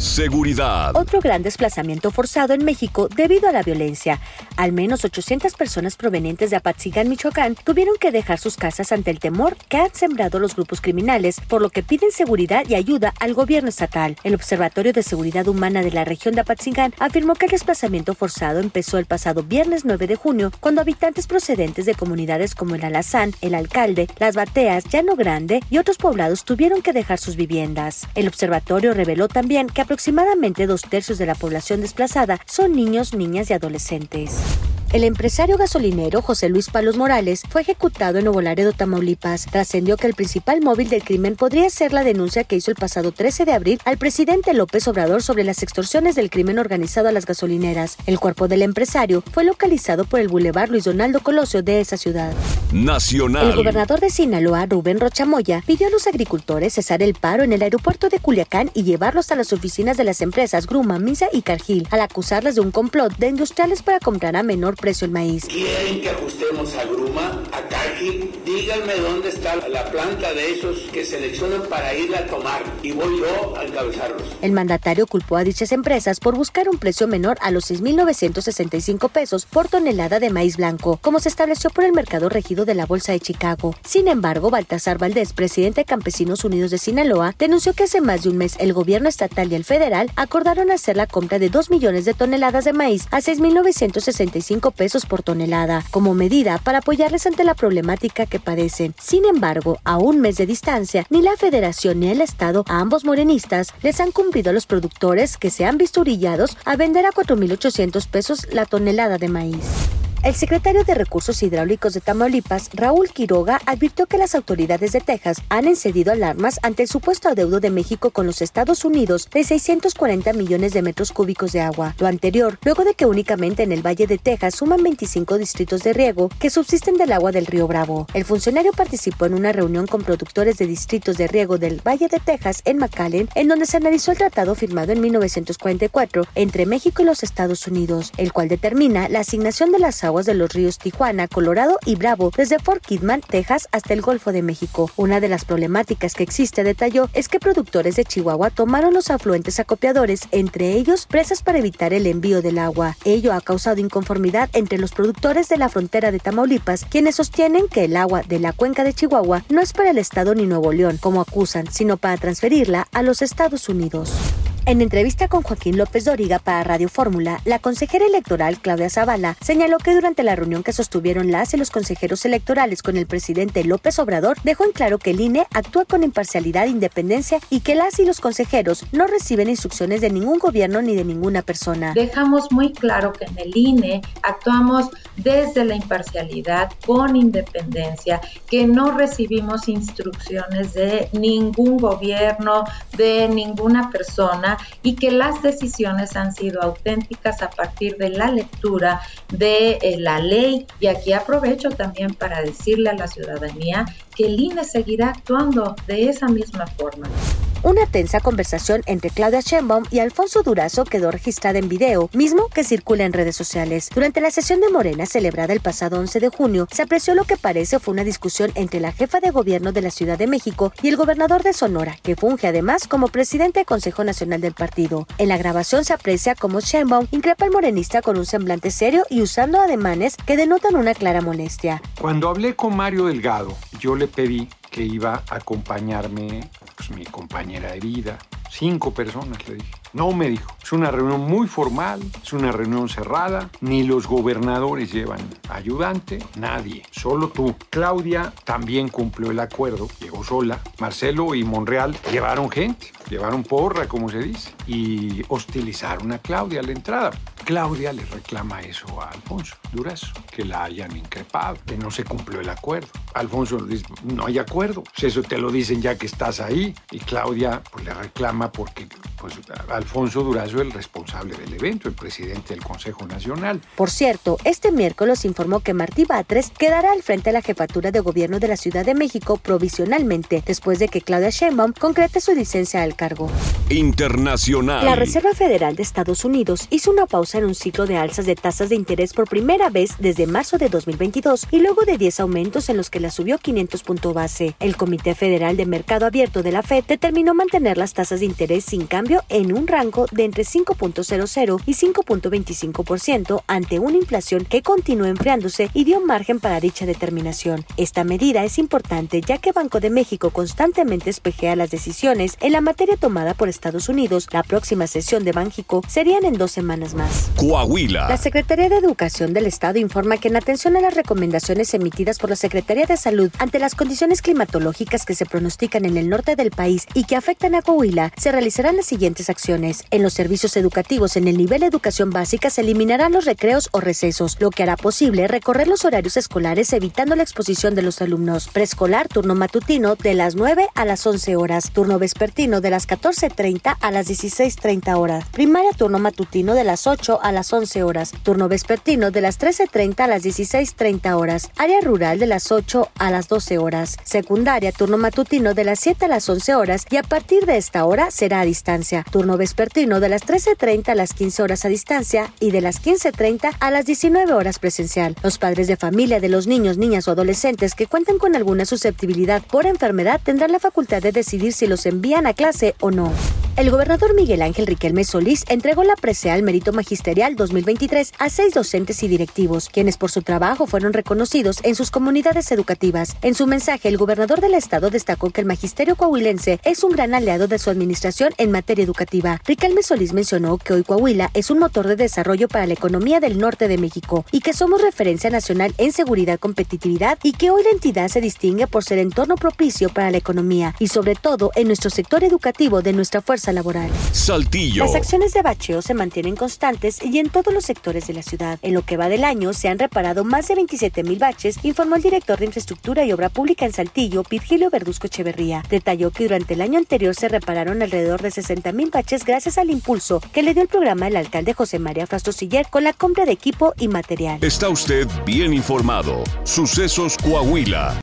Seguridad. Otro gran desplazamiento forzado en México debido a la violencia. Al menos 800 personas provenientes de Apatzingán, Michoacán, tuvieron que dejar sus casas ante el temor que han sembrado los grupos criminales, por lo que piden seguridad y ayuda al gobierno estatal. El Observatorio de Seguridad Humana de la región de Apatzingán afirmó que el desplazamiento forzado empezó el pasado viernes 9 de junio, cuando habitantes procedentes de comunidades como el Alazán, el Alcalde, Las Bateas, Llano Grande y otros poblados tuvieron que dejar sus viviendas. El observatorio reveló también que aproximadamente dos tercios de la población desplazada son niños, niñas y adolescentes. El empresario gasolinero José Luis Palos Morales fue ejecutado en Nuevo Laredo, Tamaulipas. Trascendió que el principal móvil del crimen podría ser la denuncia que hizo el pasado 13 de abril al presidente López Obrador sobre las extorsiones del crimen organizado a las gasolineras. El cuerpo del empresario fue localizado por el bulevar Luis Donaldo Colosio de esa ciudad. Nacional. El gobernador de Sinaloa, Rubén Rochamoya, pidió a los agricultores cesar el paro en el aeropuerto de Culiacán y llevarlos a las oficinas de las empresas Gruma, Misa y Cargill, al acusarles de un complot de industriales para comprar a menor precio el maíz. ¿Quieren que ajustemos a Gruma, a? Díganme dónde está la planta de esos que seleccionan para ir a tomar y voy yo a encabezarlos. El mandatario culpó a dichas empresas por buscar un precio menor a los 6.965 pesos por tonelada de maíz blanco, como se estableció por el mercado regido de la Bolsa de Chicago. Sin embargo, Baltasar Valdés, presidente de Campesinos Unidos de Sinaloa, denunció que hace más de un mes el gobierno estatal y el federal acordaron hacer la compra de 2 millones de toneladas de maíz a 6.965 pesos por tonelada, como medida para apoyarles ante la problemática que padecen. Sin embargo, a un mes de distancia, ni la federación ni el Estado, a ambos morenistas, les han cumplido a los productores que se han visto orillados a vender a 4.800 pesos la tonelada de maíz. El secretario de Recursos Hidráulicos de Tamaulipas, Raúl Quiroga, advirtió que las autoridades de Texas han encendido alarmas ante el supuesto adeudo de México con los Estados Unidos de 640 millones de metros cúbicos de agua. Lo anterior, luego de que únicamente en el Valle de Texas suman 25 distritos de riego que subsisten del agua del río Bravo. El funcionario participó en una reunión con productores de distritos de riego del Valle de Texas en McAllen, en donde se analizó el tratado firmado en 1944 entre México y los Estados Unidos, el cual determina la asignación de las aguas de los ríos Tijuana, Colorado y Bravo, desde Fort Kidman, Texas, hasta el Golfo de México. Una de las problemáticas que existe, detalló, es que productores de Chihuahua tomaron los afluentes acopiadores, entre ellos presas para evitar el envío del agua. Ello ha causado inconformidad entre los productores de la frontera de Tamaulipas, quienes sostienen que el agua de la cuenca de Chihuahua no es para el estado ni Nuevo León, como acusan, sino para transferirla a los Estados Unidos. En entrevista con Joaquín López Doriga para Radio Fórmula, la consejera electoral Claudia Zavala señaló que durante la reunión que sostuvieron las y los consejeros electorales con el presidente López Obrador, dejó en claro que el INE actúa con imparcialidad e independencia y que las y los consejeros no reciben instrucciones de ningún gobierno ni de ninguna persona. Dejamos muy claro que en el INE actuamos desde la imparcialidad, con independencia, que no recibimos instrucciones de ningún gobierno, de ninguna persona y que las decisiones han sido auténticas a partir de la lectura de eh, la ley. Y aquí aprovecho también para decirle a la ciudadanía que el INE seguirá actuando de esa misma forma. Una tensa conversación entre Claudia Sheinbaum y Alfonso Durazo quedó registrada en video, mismo que circula en redes sociales. Durante la sesión de Morena celebrada el pasado 11 de junio, se apreció lo que parece fue una discusión entre la jefa de gobierno de la Ciudad de México y el gobernador de Sonora, que funge además como presidente del Consejo Nacional del partido. En la grabación se aprecia como Sheinbaum increpa al morenista con un semblante serio y usando ademanes que denotan una clara molestia. Cuando hablé con Mario Delgado, yo le pedí que iba a acompañarme pues, mi compañera de vida. Cinco personas le dije. No me dijo. Es una reunión muy formal, es una reunión cerrada. Ni los gobernadores llevan ayudante, nadie, solo tú. Claudia también cumplió el acuerdo, llegó sola. Marcelo y Monreal llevaron gente, llevaron porra, como se dice, y hostilizaron a Claudia a la entrada. Claudia le reclama eso a Alfonso Durazo, que la hayan increpado, que no se cumplió el acuerdo. Alfonso le dice, no hay acuerdo, pues eso te lo dicen ya que estás ahí. Y Claudia pues, le reclama porque pues Alfonso Durazo, el responsable del evento, el presidente del Consejo Nacional. Por cierto, este miércoles informó que Martí Batres quedará al frente de la jefatura de gobierno de la Ciudad de México provisionalmente, después de que Claudia Sheinbaum concrete su licencia al cargo. Internacional. La Reserva Federal de Estados Unidos hizo una pausa en un ciclo de alzas de tasas de interés por primera vez desde marzo de 2022 y luego de 10 aumentos en los que la subió 500 puntos base. El Comité Federal de Mercado Abierto de la Fed determinó mantener las tasas de interés sin cambio en un rango de entre 5.00 y 5.25% ante una inflación que continúa enfriándose y dio margen para dicha determinación. Esta medida es importante ya que Banco de México constantemente espejea las decisiones en la materia tomada por Estados Unidos. La próxima sesión de Banjico serían en dos semanas más. Coahuila. La Secretaría de Educación del Estado informa que en atención a las recomendaciones emitidas por la Secretaría de Salud ante las condiciones climatológicas que se pronostican en el norte del país y que afectan a Coahuila, se realizarán las siguientes acciones. En los servicios educativos en el nivel de educación básica se eliminarán los recreos o recesos, lo que hará posible recorrer los horarios escolares evitando la exposición de los alumnos. Preescolar, turno matutino de las 9 a las 11 horas, turno vespertino de las 14.30 a las 16.30 horas, primaria turno matutino de las 8 a las 11 horas, turno vespertino de las 13.30 a las 16.30 horas, área rural de las 8 a las 12 horas, secundaria turno matutino de las 7 a las 11 horas y a partir de esta hora será a distancia, turno vespertino de las 13.30 a las 15 horas a distancia y de las 15.30 a las 19 horas presencial. Los padres de familia de los niños, niñas o adolescentes que cuentan con alguna susceptibilidad por enfermedad tendrán la facultad de decidir si los envían a clase o no. El gobernador Miguel Ángel Riquelme Solís entregó la presea al mérito magisterial 2023 a seis docentes y directivos, quienes por su trabajo fueron reconocidos en sus comunidades educativas. En su mensaje, el gobernador del estado destacó que el magisterio coahuilense es un gran aliado de su administración en materia educativa. Riquelme Solís mencionó que hoy Coahuila es un motor de desarrollo para la economía del norte de México y que somos referencia nacional en seguridad, competitividad y que hoy la entidad se distingue por ser entorno propicio para la economía y sobre todo en nuestro sector educativo de nuestra fuerza laboral. Saltillo. Las acciones de bacheo se mantienen constantes y en todos los sectores de la ciudad. En lo que va del año se han reparado más de 27 mil baches, informó el director de Infraestructura y Obra Pública en Saltillo, Virgilio Verduzco Echeverría. Detalló que durante el año anterior se repararon alrededor de 60 mil baches gracias al impulso que le dio el programa el alcalde José María Frastosiller con la compra de equipo y material. Está usted bien informado. Sucesos Coahuila.